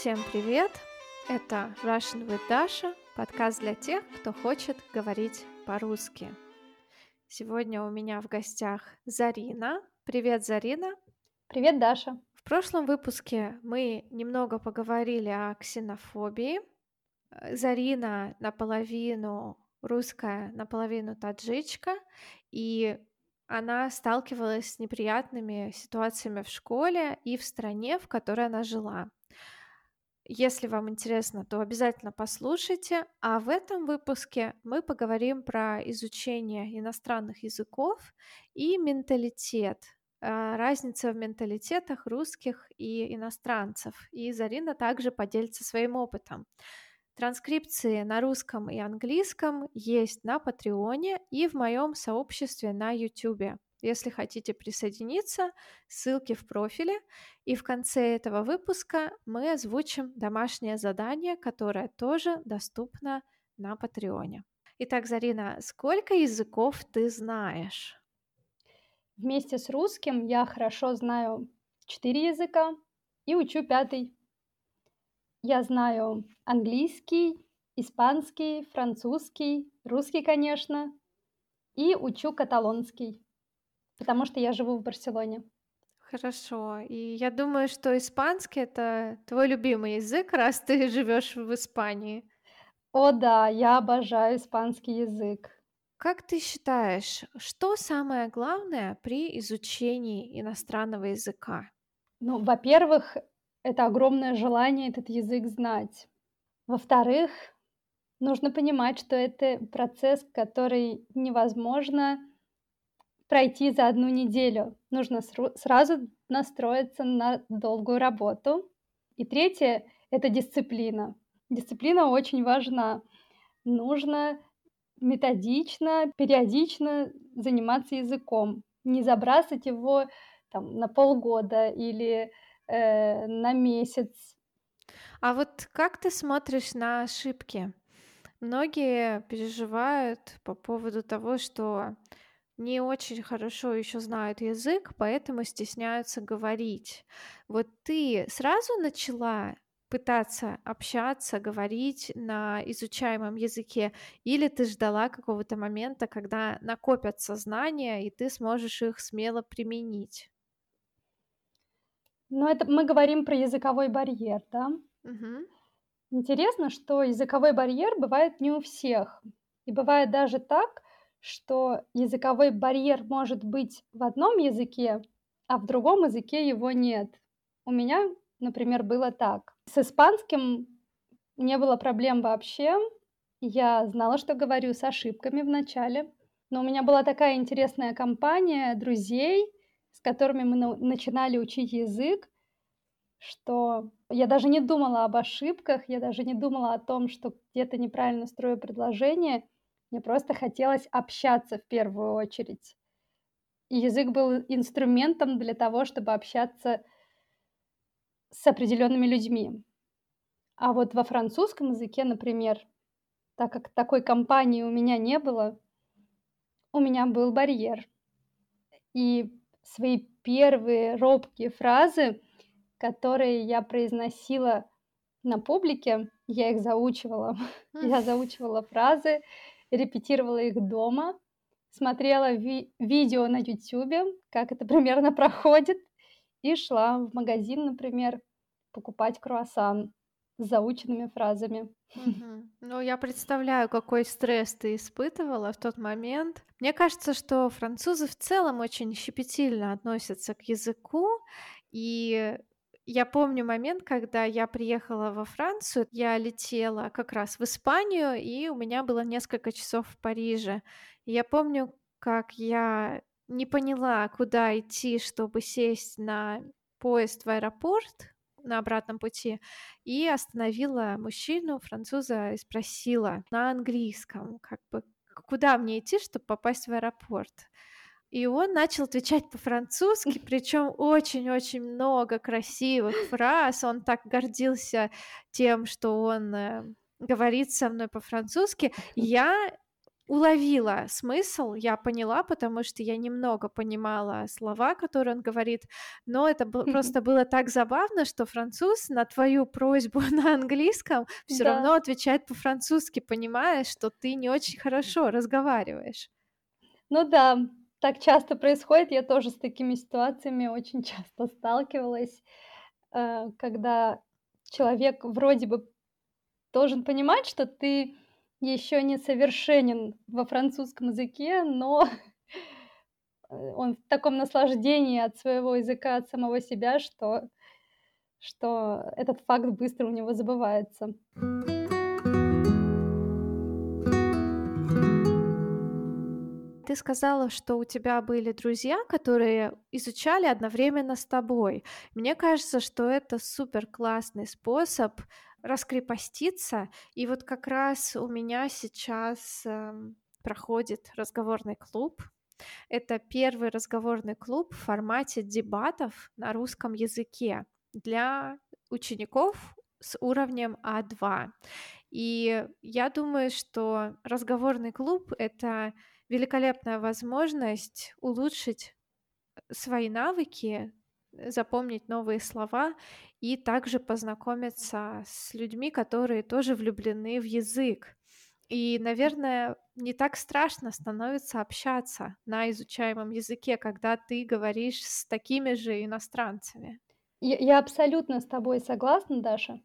Всем привет! Это Russian with Dasha, подкаст для тех, кто хочет говорить по-русски. Сегодня у меня в гостях Зарина. Привет, Зарина! Привет, Даша! В прошлом выпуске мы немного поговорили о ксенофобии. Зарина наполовину русская, наполовину таджичка, и она сталкивалась с неприятными ситуациями в школе и в стране, в которой она жила. Если вам интересно, то обязательно послушайте. А в этом выпуске мы поговорим про изучение иностранных языков и менталитет, а, разница в менталитетах русских и иностранцев. И Зарина также поделится своим опытом. Транскрипции на русском и английском есть на Патреоне и в моем сообществе на YouTube. Если хотите присоединиться, ссылки в профиле. И в конце этого выпуска мы озвучим домашнее задание, которое тоже доступно на Патреоне. Итак, Зарина, сколько языков ты знаешь? Вместе с русским я хорошо знаю четыре языка и учу пятый. Я знаю английский, испанский, французский, русский, конечно, и учу каталонский потому что я живу в Барселоне. Хорошо. И я думаю, что испанский это твой любимый язык, раз ты живешь в Испании. О да, я обожаю испанский язык. Как ты считаешь, что самое главное при изучении иностранного языка? Ну, во-первых, это огромное желание этот язык знать. Во-вторых, нужно понимать, что это процесс, который невозможно пройти за одну неделю. Нужно сразу настроиться на долгую работу. И третье — это дисциплина. Дисциплина очень важна. Нужно методично, периодично заниматься языком. Не забрасывать его там, на полгода или э, на месяц. А вот как ты смотришь на ошибки? Многие переживают по поводу того, что не очень хорошо еще знают язык, поэтому стесняются говорить. Вот ты сразу начала пытаться общаться, говорить на изучаемом языке, или ты ждала какого-то момента, когда накопятся знания, и ты сможешь их смело применить? Ну, это мы говорим про языковой барьер, да? Угу. Интересно, что языковой барьер бывает не у всех. И бывает даже так, что языковой барьер может быть в одном языке, а в другом языке его нет. У меня, например, было так. С испанским не было проблем вообще. Я знала, что говорю с ошибками в начале. Но у меня была такая интересная компания друзей, с которыми мы начинали учить язык, что я даже не думала об ошибках, я даже не думала о том, что где-то неправильно строю предложение – мне просто хотелось общаться в первую очередь. И язык был инструментом для того, чтобы общаться с определенными людьми. А вот во французском языке, например, так как такой компании у меня не было, у меня был барьер. И свои первые робкие фразы, которые я произносила на публике, я их заучивала. Я заучивала фразы, репетировала их дома, смотрела ви- видео на YouTube, как это примерно проходит, и шла в магазин, например, покупать круассан с заученными фразами. Угу. Ну, я представляю, какой стресс ты испытывала в тот момент. Мне кажется, что французы в целом очень щепетильно относятся к языку, и я помню момент, когда я приехала во Францию, я летела как раз в Испанию, и у меня было несколько часов в Париже. Я помню, как я не поняла, куда идти, чтобы сесть на поезд в аэропорт на обратном пути, и остановила мужчину, француза, и спросила на английском, как бы, куда мне идти, чтобы попасть в аэропорт. И он начал отвечать по-французски, причем очень-очень много красивых фраз. Он так гордился тем, что он э, говорит со мной по-французски. Я уловила смысл, я поняла, потому что я немного понимала слова, которые он говорит, но это просто было так забавно, что француз на твою просьбу на английском все Да. равно отвечает по-французски, понимая, что ты не очень хорошо разговариваешь. Ну да, так часто происходит. Я тоже с такими ситуациями очень часто сталкивалась, э, когда человек вроде бы должен понимать, что ты еще не совершенен во французском языке, но он в таком наслаждении от своего языка, от самого себя, что что этот факт быстро у него забывается. Ты сказала, что у тебя были друзья, которые изучали одновременно с тобой. Мне кажется, что это супер классный способ раскрепоститься. И вот как раз у меня сейчас эм, проходит разговорный клуб. Это первый разговорный клуб в формате дебатов на русском языке для учеников с уровнем А2. И я думаю, что разговорный клуб — это великолепная возможность улучшить свои навыки, запомнить новые слова и также познакомиться с людьми, которые тоже влюблены в язык. И, наверное, не так страшно становится общаться на изучаемом языке, когда ты говоришь с такими же иностранцами. Я я абсолютно с тобой согласна, Даша.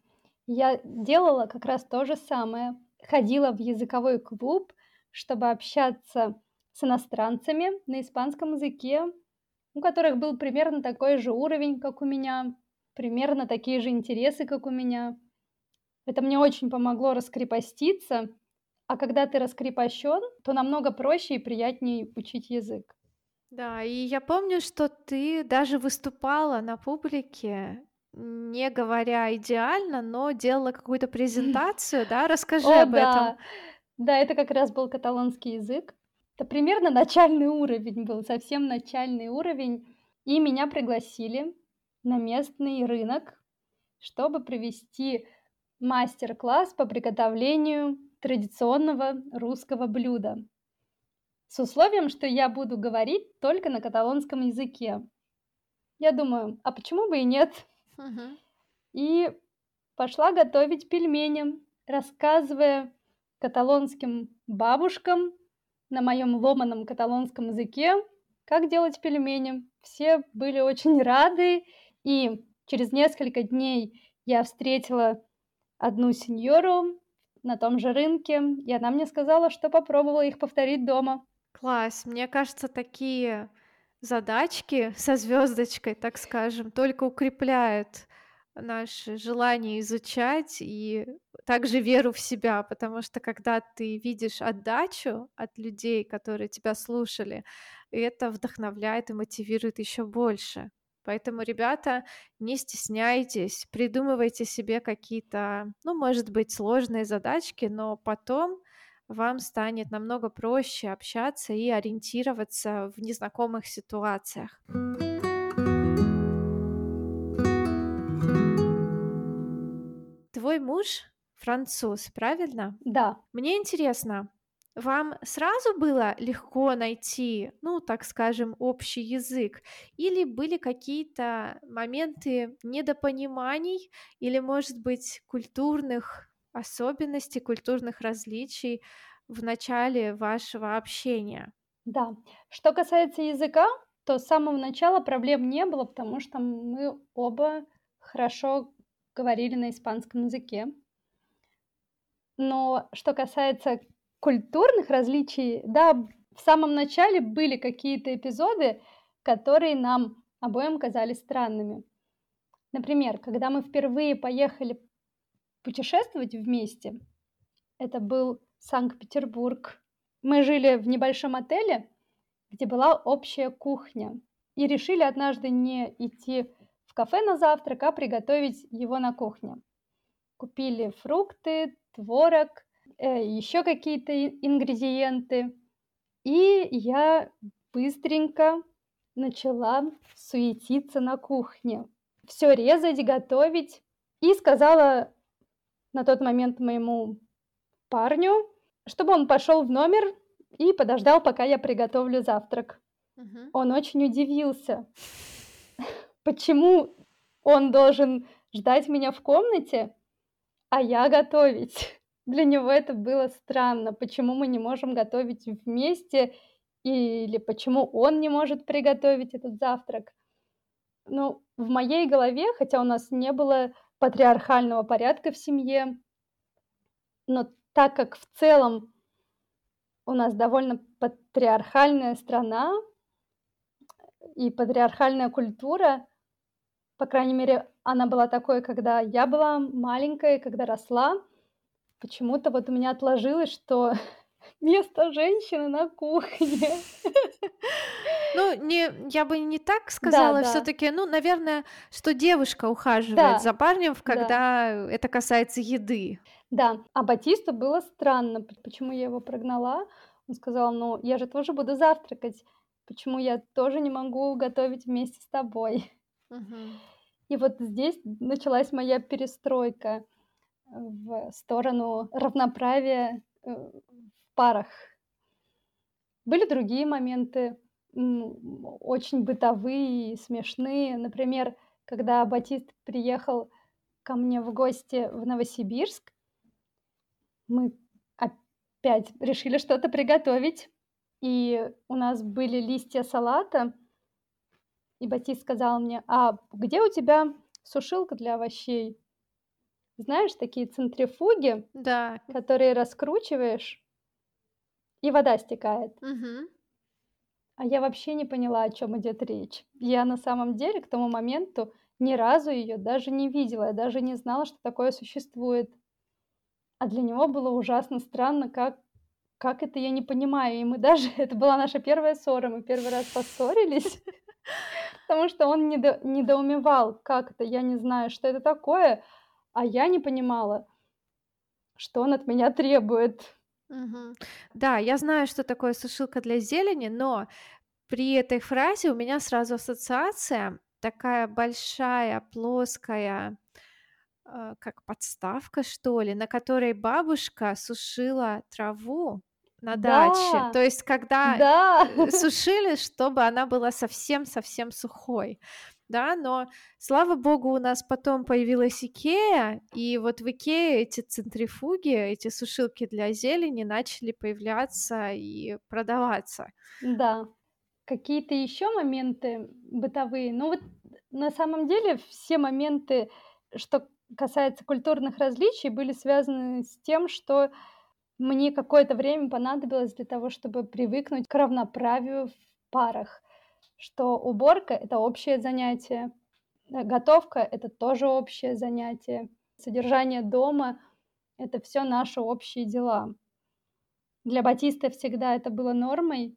Я делала как раз то же самое. Ходила в языковой клуб, чтобы общаться с иностранцами на испанском языке, у которых был примерно такой же уровень, как у меня, примерно такие же интересы, как у меня. Это мне очень помогло раскрепоститься, а когда ты раскрепощен, то намного проще и приятнее учить язык. Да, и я помню, что ты даже выступала на публике, не говоря идеально, но делала какую-то презентацию, да? Расскажи об этом. Да! Это как раз был каталонский язык. Это примерно начальный уровень был, совсем начальный уровень. И меня пригласили на местный рынок, чтобы провести мастер-класс по приготовлению традиционного русского блюда. С условием, что я буду говорить только на каталонском языке. Я думаю, а почему бы и нет? Мгм. И пошла готовить пельмени, рассказывая каталонским бабушкам на моем ломаном каталонском языке, как делать пельмени. Все были очень рады, и через несколько дней я встретила одну сеньору на том же рынке, и она мне сказала, что попробовала их повторить дома. Класс. Мне кажется, такие задачки со звездочкой, так скажем, только укрепляют наше желание изучать и также веру в себя, потому что когда ты видишь отдачу от людей, которые тебя слушали, это вдохновляет и мотивирует еще больше. Поэтому, ребята, не стесняйтесь, придумывайте себе какие-то, ну, может быть, сложные задачки, но потом вам станет намного проще общаться и ориентироваться в незнакомых ситуациях. Твой муж француз, правильно? Да. Мне интересно, вам сразу было легко найти, ну, так скажем, общий язык? Или были какие-то моменты недопониманий или, может быть, культурных особенностей, культурных различий в начале вашего общения? Да. Что касается языка, то с самого начала проблем не было, потому что мы оба хорошо говорили на испанском языке. Но что касается культурных различий, да, в самом начале были какие-то эпизоды, которые нам обоим казались странными. Например, когда мы впервые поехали путешествовать вместе, это был Санкт-Петербург. Мы жили в небольшом отеле, где была общая кухня, и решили однажды не идти в кафе на завтрак, а приготовить его на кухне. Купили фрукты, творог, э, еще какие-то ингредиенты. И я быстренько начала суетиться на кухне. Все резать, готовить. И сказала на тот момент моему парню, чтобы он пошел в номер и подождал, пока я приготовлю завтрак. Мгм. Он очень удивился, почему он должен ждать меня в комнате, а я готовить. Для него это было странно, почему мы не можем готовить вместе или почему он не может приготовить этот завтрак. Ну, в моей голове, хотя у нас не было патриархального порядка в семье, но так как в целом у нас довольно патриархальная страна и патриархальная культура, по крайней мере, она была такой, когда я была маленькая, когда росла. Почему-то вот у меня отложилось, что место женщины на кухне. Ну, не, я бы не так сказала, да. все-таки, ну, наверное, что девушка ухаживает Да, за парнем, да. когда это касается еды. Да, а Батисту было странно, почему я его прогнала. Он сказал, ну, я же тоже буду завтракать, почему я тоже не могу готовить вместе с тобой. Мгм. И вот здесь началась моя перестройка э, в сторону равноправия э, в парах. Были другие моменты, очень бытовые и смешные. Например, когда Батист приехал ко мне в гости в Новосибирск, мы опять решили что-то приготовить. И у нас были листья салата. И Батист сказал мне, а где у тебя сушилка для овощей? Знаешь, такие центрифуги, Да. которые раскручиваешь, и вода стекает. Мгм. А я вообще не поняла, о чем идет речь. Я на самом деле к тому моменту ни разу ее даже не видела, я даже не знала, что такое существует. А для него было ужасно странно, как, как это я не понимаю. И мы даже, это была наша первая ссора, мы первый раз поссорились, потому что он недо- недоумевал, как это, я не знаю, что это такое, а я не понимала, что он от меня требует. Мгм. Да, я знаю, что такое сушилка для зелени, но при этой фразе у меня сразу ассоциация такая большая, плоская, э, как подставка, что ли, на которой бабушка сушила траву на даче. Да, То есть, когда да, э, сушили, чтобы она была совсем-совсем сухой. Да, но слава богу, у нас потом появилась Икея, и вот в Икее эти центрифуги, эти сушилки для зелени начали появляться и продаваться. да. Какие-то еще моменты бытовые? Ну вот на самом деле все моменты, что касается культурных различий, были связаны с тем, что мне какое-то время понадобилось для того, чтобы привыкнуть к равноправию в парах, что уборка это общее занятие, э, готовка это тоже общее занятие, содержание дома это все наши общие дела. Для Батиста всегда это было нормой,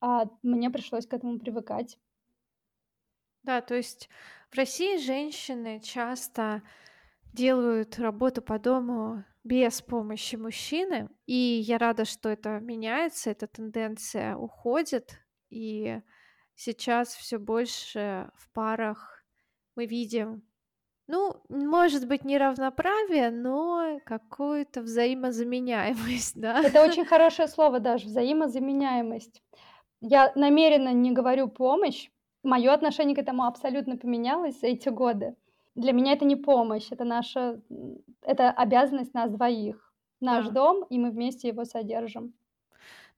а мне пришлось к этому привыкать. Да, то есть в России женщины часто делают работу по дому без помощи мужчины, и я рада, что это меняется, эта тенденция уходит, и сейчас все больше в парах мы видим, ну, может быть, не равноправие, но какую-то взаимозаменяемость, да. Это очень хорошее слово даже, взаимозаменяемость. Я намеренно не говорю помощь. Мое отношение к этому абсолютно поменялось за эти годы. Для меня это не помощь, это наша, это обязанность нас двоих. Наш Да. дом, и мы вместе его содержим.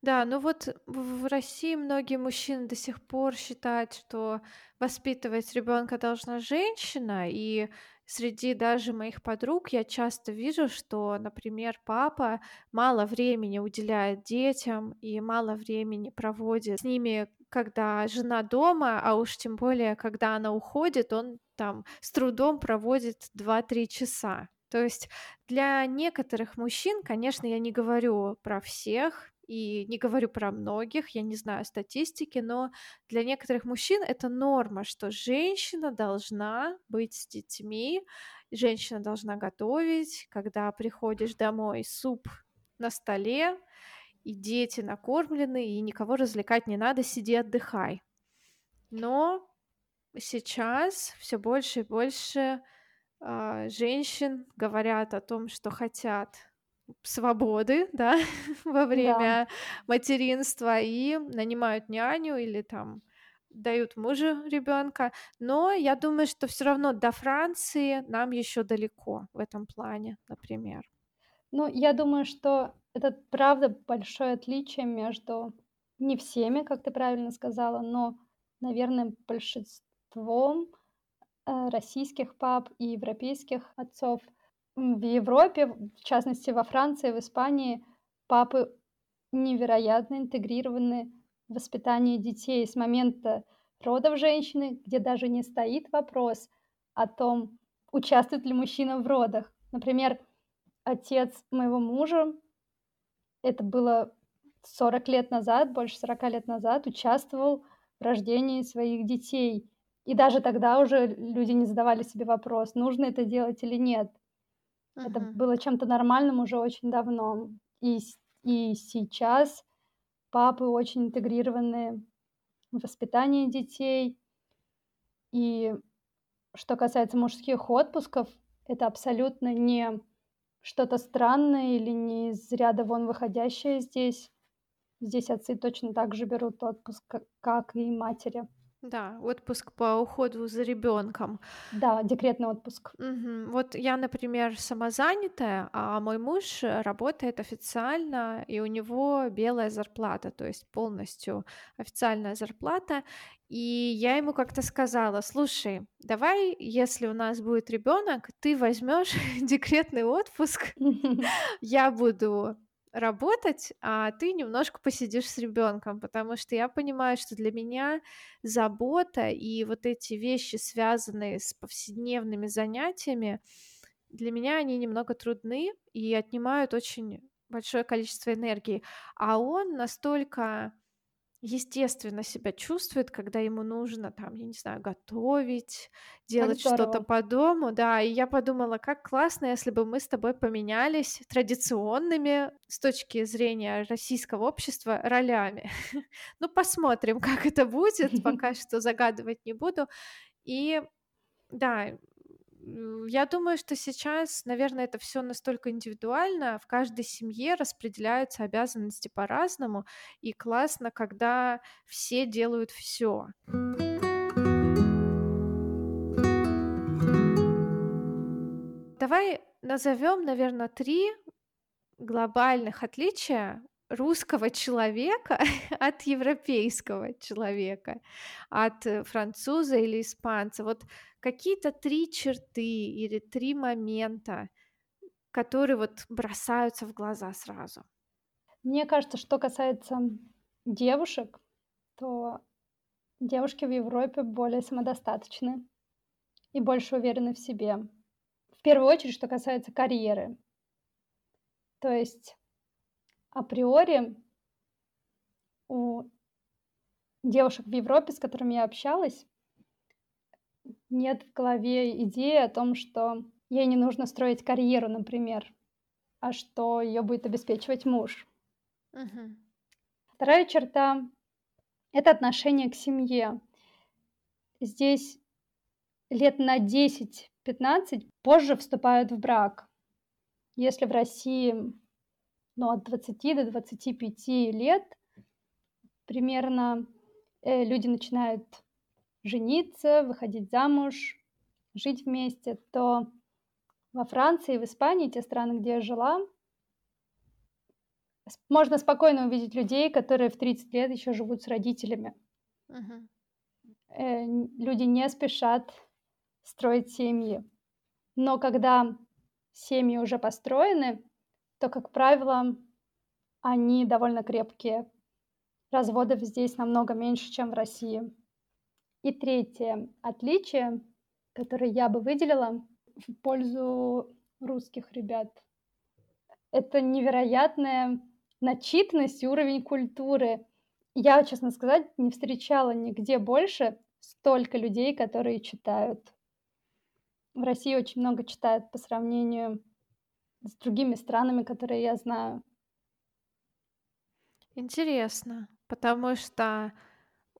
Да, ну вот в России многие мужчины до сих пор считают, что воспитывать ребенка должна женщина, и среди даже моих подруг я часто вижу, что, например, папа мало времени уделяет детям и мало времени проводит с ними, когда жена дома, а уж тем более, когда она уходит, он там с трудом проводит два-три часа. То есть для некоторых мужчин, конечно, я не говорю про всех и не говорю про многих, я не знаю статистики, но для некоторых мужчин это норма, что женщина должна быть с детьми, женщина должна готовить, когда приходишь домой, суп на столе, и дети накормлены, и никого развлекать не надо, сиди, отдыхай. Но сейчас все больше и больше а, женщин говорят о том, что хотят свободы, да, во Да. время материнства и нанимают няню или там дают мужу ребенка. Но я думаю, что все равно до Франции нам еще далеко в этом плане, например. Ну, я думаю, что это правда большое отличие между не всеми, как ты правильно сказала, но, наверное, большинством, э, российских пап и европейских отцов. В Европе, в частности, во Франции, в Испании, папы невероятно интегрированы в воспитание детей с момента родов женщины, где даже не стоит вопрос о том, участвует ли мужчина в родах. Например, отец моего мужа, это было 40 лет назад, больше 40 лет назад, участвовал в рождении своих детей. И даже тогда уже люди не задавали себе вопрос, нужно это делать или нет. Это Мгм. было чем-то нормальным уже очень давно. И с и сейчас папы очень интегрированы в воспитание детей. И что касается мужских отпусков, это абсолютно не что-то странное или не из ряда вон выходящее здесь. Здесь отцы точно так же берут отпуск, как как и матери. Да, отпуск по уходу за ребенком. Да, декретный отпуск. Мгм. Вот я, например, самозанятая, а мой муж работает официально, и у него белая зарплата, то есть полностью официальная зарплата. И я ему как-то сказала, слушай, давай, если у нас будет ребенок, ты возьмешь декретный отпуск, я буду работать, а ты немножко посидишь с ребенком, потому что я понимаю, что для меня забота и вот эти вещи, связанные с повседневными занятиями, для меня они немного трудны и отнимают очень большое количество энергии. А он настолько естественно себя чувствует, когда ему нужно там, я не знаю, готовить, делать что-то по дому, да. И я подумала, как классно, если бы мы с тобой поменялись традиционными с точки зрения российского общества ролями. Ну, посмотрим, как это будет, пока что загадывать не буду. И да, я думаю, что сейчас, наверное, это все настолько индивидуально, в каждой семье распределяются обязанности по-разному, и классно, когда все делают все. Давай назовем, наверное, 3 глобальных отличия русского человека от европейского человека, от, э, француза или испанца. Вот какие-то 3 черты или 3 момента, которые вот бросаются в глаза сразу. Мне кажется, что касается девушек, то девушки в Европе более самодостаточны и больше уверены в себе. В первую очередь, что касается карьеры. То есть априори у девушек в Европе, с которыми я общалась, нет в голове идеи о том, что ей не нужно строить карьеру, например, а что ее будет обеспечивать муж. Мгм. Вторая черта- это отношение к семье. Здесь лет на 10-15 позже вступают в брак. Если в России, ну, от 20 до 25 лет примерно, э, люди начинают жениться, выходить замуж, жить вместе, то во Франции и в Испании, те страны, где я жила, можно спокойно увидеть людей, которые в 30 лет еще живут с родителями. Мгм. Э, люди не спешат строить семьи. Но когда семьи уже построены, то, как правило, они довольно крепкие. Разводов здесь намного меньше, чем в России. И третье отличие, которое я бы выделила в пользу русских ребят- это невероятная начитанность и уровень культуры. Я, честно сказать, не встречала нигде больше столько людей, которые читают. В России очень много читают по сравнению с другими странами, которые я знаю. Интересно, потому что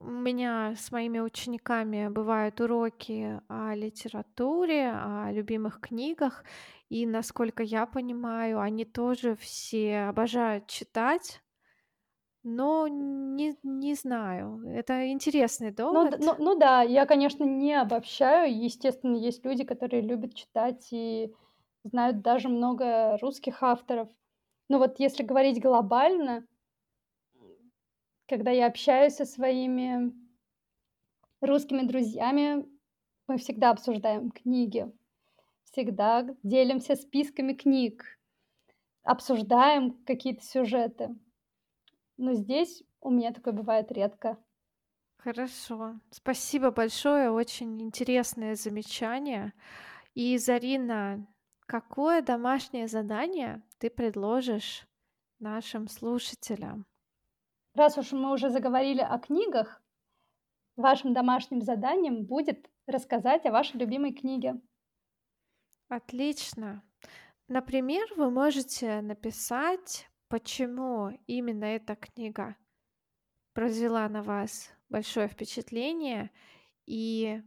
У меня с моими учениками бывают уроки о литературе, о любимых книгах, и, насколько я понимаю, они тоже все обожают читать. Но не не знаю, это интересный Ну д ну довод. ну да, я, конечно, не обобщаю. Естественно, есть люди, которые любят читать и знают даже много русских авторов. Но вот если говорить глобально когда я общаюсь со своими русскими друзьями, мы всегда обсуждаем книги, всегда делимся списками книг, обсуждаем какие-то сюжеты. Но здесь у меня такое бывает редко. Хорошо. Спасибо большое, очень интересное замечание. И, Зарина, какое домашнее задание ты предложишь нашим слушателям? Раз уж мы уже заговорили о книгах, вашим домашним заданием будет рассказать о вашей любимой книге. Отлично. Например, вы можете написать, почему именно эта книга произвела на вас большое впечатление и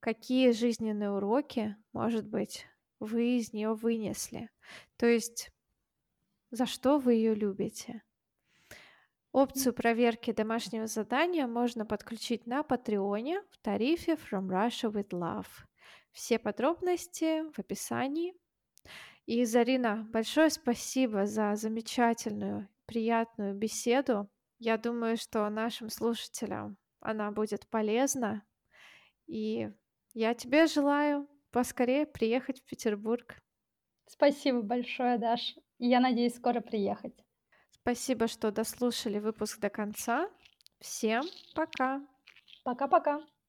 какие жизненные уроки, может быть, вы из неё вынесли. То есть за что вы её любите. Опцию проверки домашнего задания можно подключить на "Патреоне" в тарифе From Russia with Love. Все подробности в описании. И, Зарина, большое спасибо за замечательную, приятную беседу. Я думаю, что нашим слушателям она будет полезна. И я тебе желаю поскорее приехать в Петербург. Спасибо большое, Даша. И я надеюсь скоро приехать. Спасибо, что дослушали выпуск до конца. Всем пока! Пока-пока!